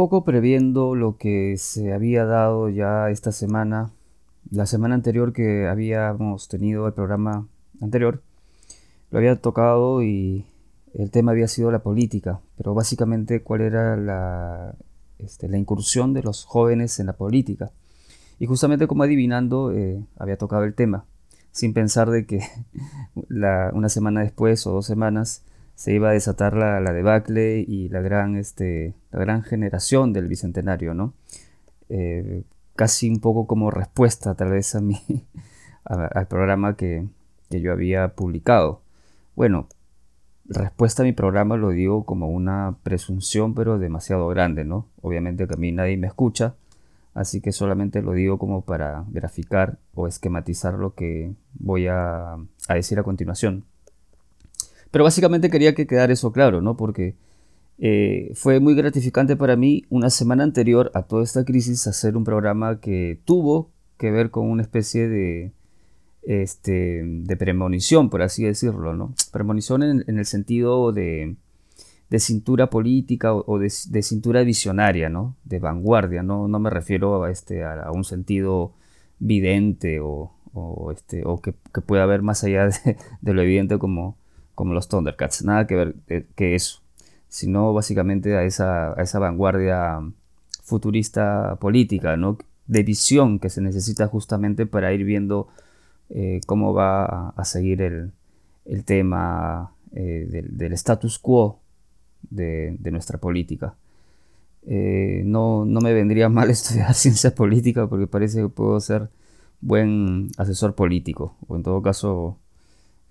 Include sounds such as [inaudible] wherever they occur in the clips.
poco previendo lo que se había dado ya esta semana, la semana anterior que habíamos tenido el programa anterior, lo había tocado y el tema había sido la política, pero básicamente cuál era la, este, incursión de los jóvenes en la política. Y justamente como adivinando, eh, había tocado el tema, sin pensar de que [laughs] una semana después o dos semanas se iba a desatar la, la, debacle y la gran, este, la gran generación del Bicentenario, ¿no? Eh, casi un poco como respuesta tal vez a mí, [laughs] al programa que, que yo había publicado. Bueno, respuesta a mi programa lo digo como una presunción, pero demasiado grande, ¿no? Obviamente que a mí nadie me escucha, así que solamente lo digo como para graficar o esquematizar lo que voy a, decir a continuación. Pero básicamente quería que quedara eso claro, ¿no? Porque eh, fue muy gratificante para mí una semana anterior a toda esta crisis hacer un programa que tuvo que ver con una especie de este, de premonición, por así decirlo, ¿no? Premonición en, el sentido de, cintura política o, de, cintura visionaria, ¿no? De vanguardia, ¿no? No me refiero a, este, a, un sentido vidente o, este, o que, pueda haber más allá de, lo evidente como, como los Thundercats, nada que ver eh, que eso, sino básicamente a esa, a esa vanguardia futurista política, ¿no? De visión que se necesita justamente para ir viendo eh, cómo va a, seguir el, tema eh, del, status quo de, nuestra política. Eh, no, me vendría [laughs] mal estudiar ciencia política porque parece que puedo ser buen asesor político o en todo caso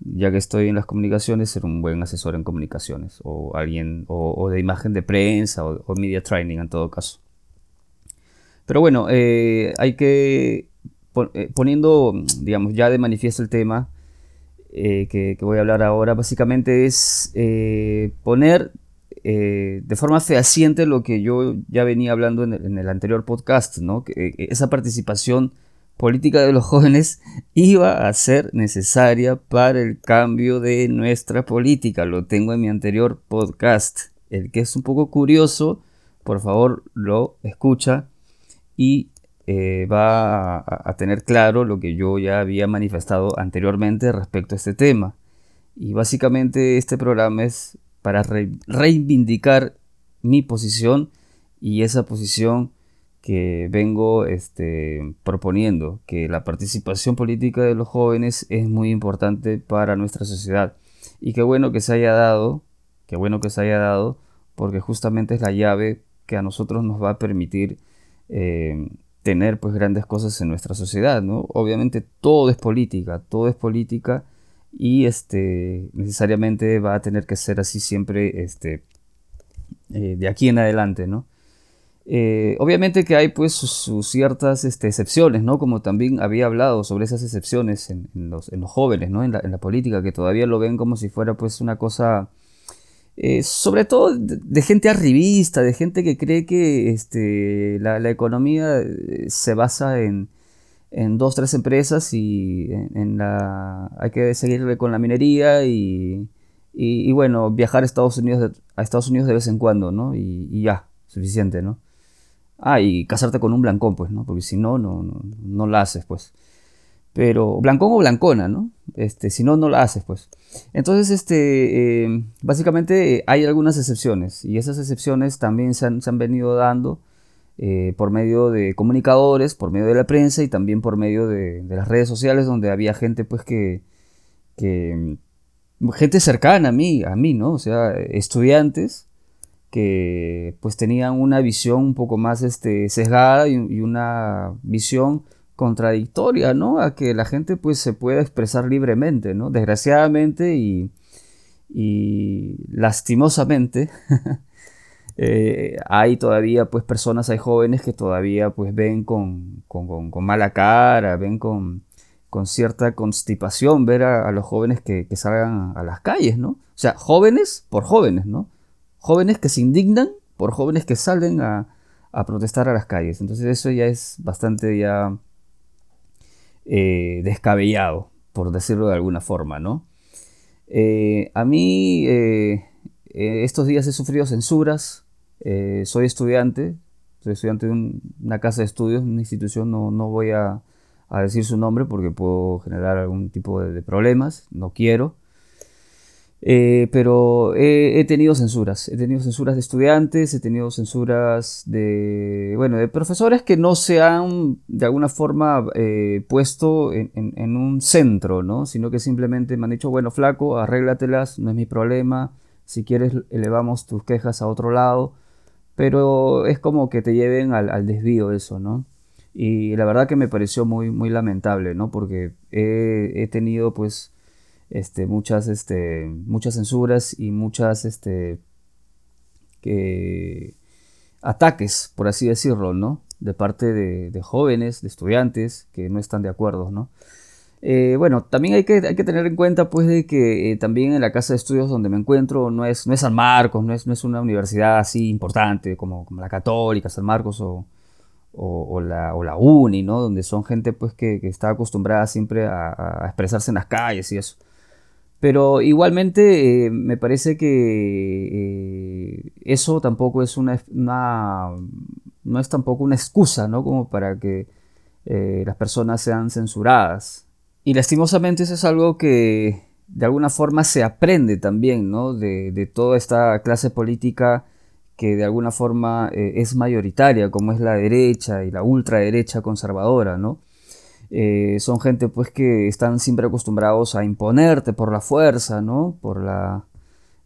ya que estoy en las comunicaciones ser un buen asesor en comunicaciones o alguien o, de imagen de prensa o, media training en todo caso pero bueno hay que eh, poniendo, digamos, ya de manifiesto el tema eh, que, voy a hablar ahora, básicamente es eh, poner de forma fehaciente lo que yo ya venía hablando en el, anterior podcast, ¿no? Que esa participación política de los jóvenes iba a ser necesaria para el cambio de nuestra política. Lo tengo en mi anterior podcast. El que es un poco curioso, por favor lo escucha y eh, va a, tener claro lo que yo ya había manifestado anteriormente respecto a este tema. Y básicamente este programa es para reivindicar mi posición y esa posición que vengo este, proponiendo, que la participación política de los jóvenes es muy importante para nuestra sociedad. Y qué bueno que se haya dado, qué bueno que se haya dado, porque justamente es la llave que a nosotros nos va a permitir eh, tener pues grandes cosas en nuestra sociedad, ¿no? Obviamente todo es política, todo es política y este necesariamente va a tener que ser así siempre este eh, de aquí en adelante, ¿no? Eh, obviamente que hay pues sus, ciertas este, excepciones, ¿no? Como también había hablado sobre esas excepciones en, los, jóvenes, ¿no? En la, política, que todavía lo ven como si fuera pues una cosa eh, sobre todo de, gente arribista, de gente que cree que este, la, economía eh, se basa en, dos, tres empresas y en, la, hay que seguirle con la minería y, y, bueno, viajar a Estados, Unidos a Estados Unidos de vez en cuando, ¿no? Y, ya, suficiente, ¿no? Ah, y casarte con un blancón, pues, ¿no? Porque si no, no, no, la haces, pues. Pero blancón o blancona, ¿no? Este, si no, no la haces, pues. Entonces, este, eh, básicamente eh, hay algunas excepciones y esas excepciones también se han, venido dando eh, por medio de comunicadores, por medio de la prensa y también por medio de, las redes sociales donde había gente, pues, que, que, gente cercana a mí, a mí, ¿no? O sea, estudiantes que, pues, tenían una visión un poco más, este, sesgada y una visión contradictoria, ¿no? A que la gente pues se pueda expresar libremente, ¿no? Desgraciadamente y, lastimosamente [laughs] eh, hay todavía pues personas, hay jóvenes que todavía pues ven con, mala cara, ven con, cierta constipación ver a, los jóvenes que, salgan a las calles, ¿no? O sea, jóvenes por jóvenes, ¿no? Jóvenes que se indignan por jóvenes que salen a, protestar a las calles. Entonces eso ya es bastante ya eh, descabellado, por decirlo de alguna forma, ¿no? Eh, a mí eh, estos días he sufrido censuras soy estudiante, soy estudiante de una casa de estudios, una institución, no, no voy a, decir su nombre porque puedo generar algún tipo de problemas, no quiero. Eh, pero he, tenido censuras, he tenido censuras de estudiantes, he tenido censuras de, bueno, de profesores que no se han de alguna forma eh, puesto en, en, un centro, ¿no? Sino que simplemente me han dicho, bueno, flaco, arréglatelas, no es mi problema, si quieres elevamos tus quejas a otro lado, pero es como que te lleven al, desvío eso, ¿no? Y la verdad que me pareció muy, muy lamentable, ¿no? Porque he tenido pues este, muchas, este, muchas censuras y muchas este, ataques, por así decirlo. De parte de, jóvenes, de estudiantes que no están de acuerdo. Eh, bueno, también hay que, tener en cuenta pues que eh, también en la casa de estudios donde me encuentro no es, San Marcos, no es, una universidad así importante como, la Católica, San Marcos o, o, la, o, la, Uni, ¿no? Donde son gente pues que, está acostumbrada siempre a, a, expresarse en las calles y eso. Pero igualmente eh, me parece que eh, eso tampoco es una, no es tampoco una excusa, ¿no? Como para que eh, las personas sean censuradas. Y lastimosamente eso es algo que de alguna forma se aprende también, ¿no? De, de toda esta clase política que de alguna forma es mayoritaria, como es la derecha y la ultraderecha conservadora, ¿no? Eh, son gente pues que están siempre acostumbrados a imponerte por la fuerza, ¿no? Por la.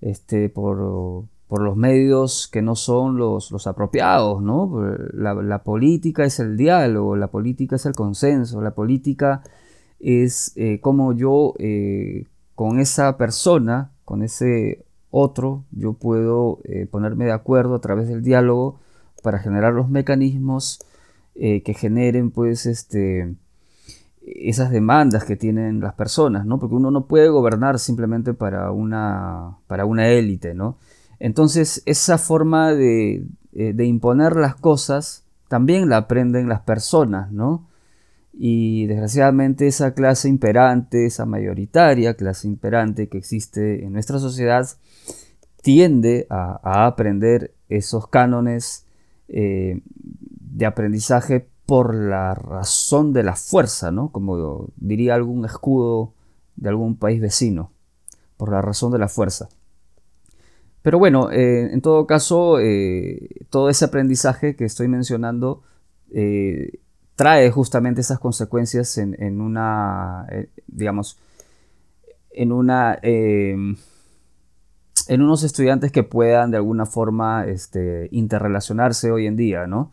Este, por, por los medios que no son los, los apropiados, ¿no? La, la, política es el diálogo, la política es el consenso, la política es eh, como yo eh, con esa persona, con ese otro, yo puedo ponerme de acuerdo a través del diálogo para generar los mecanismos que generen pues este esas demandas que tienen las personas, ¿no? Porque uno no puede gobernar simplemente para una, para una élite, ¿no? Entonces, esa forma de, eh, de, imponer las cosas también la aprenden las personas, ¿no? Y desgraciadamente esa clase imperante, esa mayoritaria clase imperante que existe en nuestra sociedad, tiende a, aprender esos cánones eh, de aprendizaje por la razón de la fuerza, ¿no? Como diría algún escudo de algún país vecino, por la razón de la fuerza. Pero bueno, eh, en todo caso, eh, todo ese aprendizaje que estoy mencionando eh, trae justamente esas consecuencias en, una, digamos, en una, en unos estudiantes que puedan de alguna forma este, interrelacionarse hoy en día, ¿no?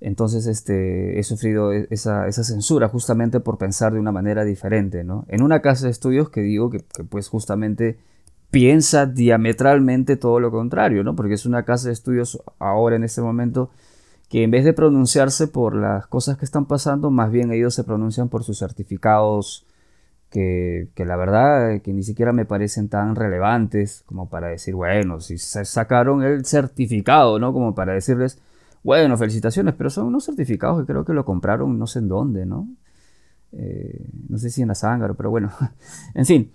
Entonces este, he sufrido e-, esa, censura justamente por pensar de una manera diferente, ¿no? En una casa de estudios que digo que, pues justamente piensa diametralmente todo lo contrario, ¿no? Porque es una casa de estudios ahora en este momento que en vez de pronunciarse por las cosas que están pasando, más bien ellos se pronuncian por sus certificados que, que, la verdad que ni siquiera me parecen tan relevantes como para decir, bueno, si sacaron el certificado, ¿no? Como para decirles, bueno, felicitaciones, pero son unos certificados que creo que lo compraron no sé en dónde, ¿no? Eh, no sé si en la Zángaro, pero bueno. [laughs] en fin,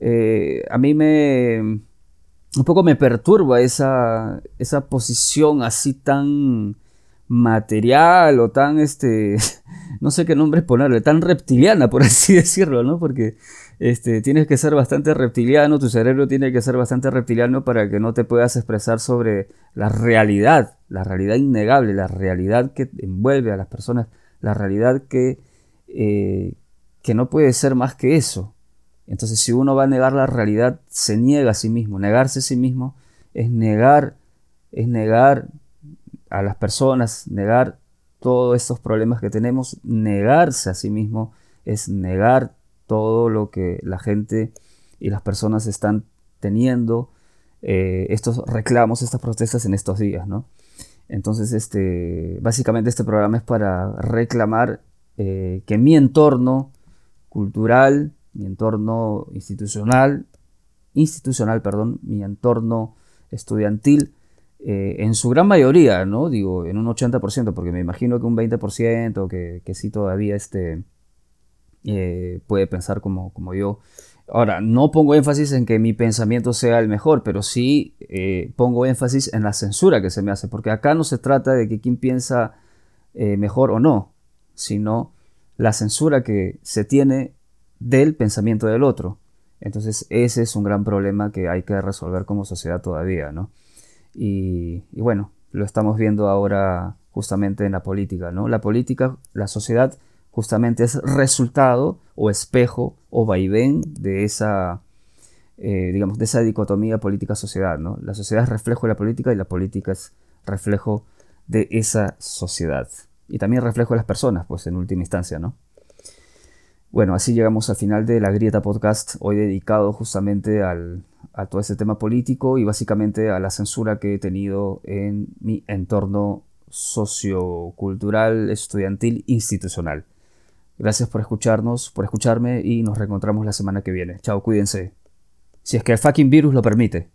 eh, a mí me... Un poco me perturba esa, esa posición así tan material o tan, este, [laughs] no sé qué nombre ponerle, tan reptiliana, por [laughs] así decirlo, ¿no? Porque este, tienes que ser bastante reptiliano, tu cerebro tiene que ser bastante reptiliano para que no te puedas expresar sobre la realidad, la realidad innegable, la realidad que envuelve a las personas, la realidad que, eh, que no puede ser más que eso. Entonces si uno va a negar la realidad, se niega a sí mismo. Negarse a sí mismo es negar, es negar a las personas, negar todos estos problemas que tenemos, negarse a sí mismo es negar todo lo que la gente y las personas están teniendo, eh, estos reclamos, estas protestas en estos días, ¿no? Entonces, este, básicamente este programa es para reclamar eh, que mi entorno cultural, mi entorno institucional, institucional, perdón, mi entorno estudiantil, eh, en su gran mayoría, ¿no? Digo, en un 80%, porque me imagino que un 20%, que, que sí todavía este, eh, puede pensar como, como yo. Ahora, no pongo énfasis en que mi pensamiento sea el mejor, pero sí eh, pongo énfasis en la censura que se me hace, porque acá no se trata de que quién piensa mejor o no, sino la censura que se tiene del pensamiento del otro. Entonces ese es un gran problema que hay que resolver como sociedad todavía, ¿no? Y, bueno, lo estamos viendo ahora justamente en la política, ¿no? La política, la sociedad justamente es resultado o espejo o vaivén de esa, eh, digamos, de esa dicotomía política-sociedad, ¿no? La sociedad es reflejo de la política y la política es reflejo de esa sociedad. Y también reflejo de las personas, pues en última instancia, ¿no? Bueno, así llegamos al final de la Grieta Podcast, hoy dedicado justamente al, a todo ese tema político y básicamente a la censura que he tenido en mi entorno sociocultural, estudiantil, institucional. Gracias por escucharnos, por escucharme y nos reencontramos la semana que viene. Chao, cuídense. Si es que el fucking virus lo permite.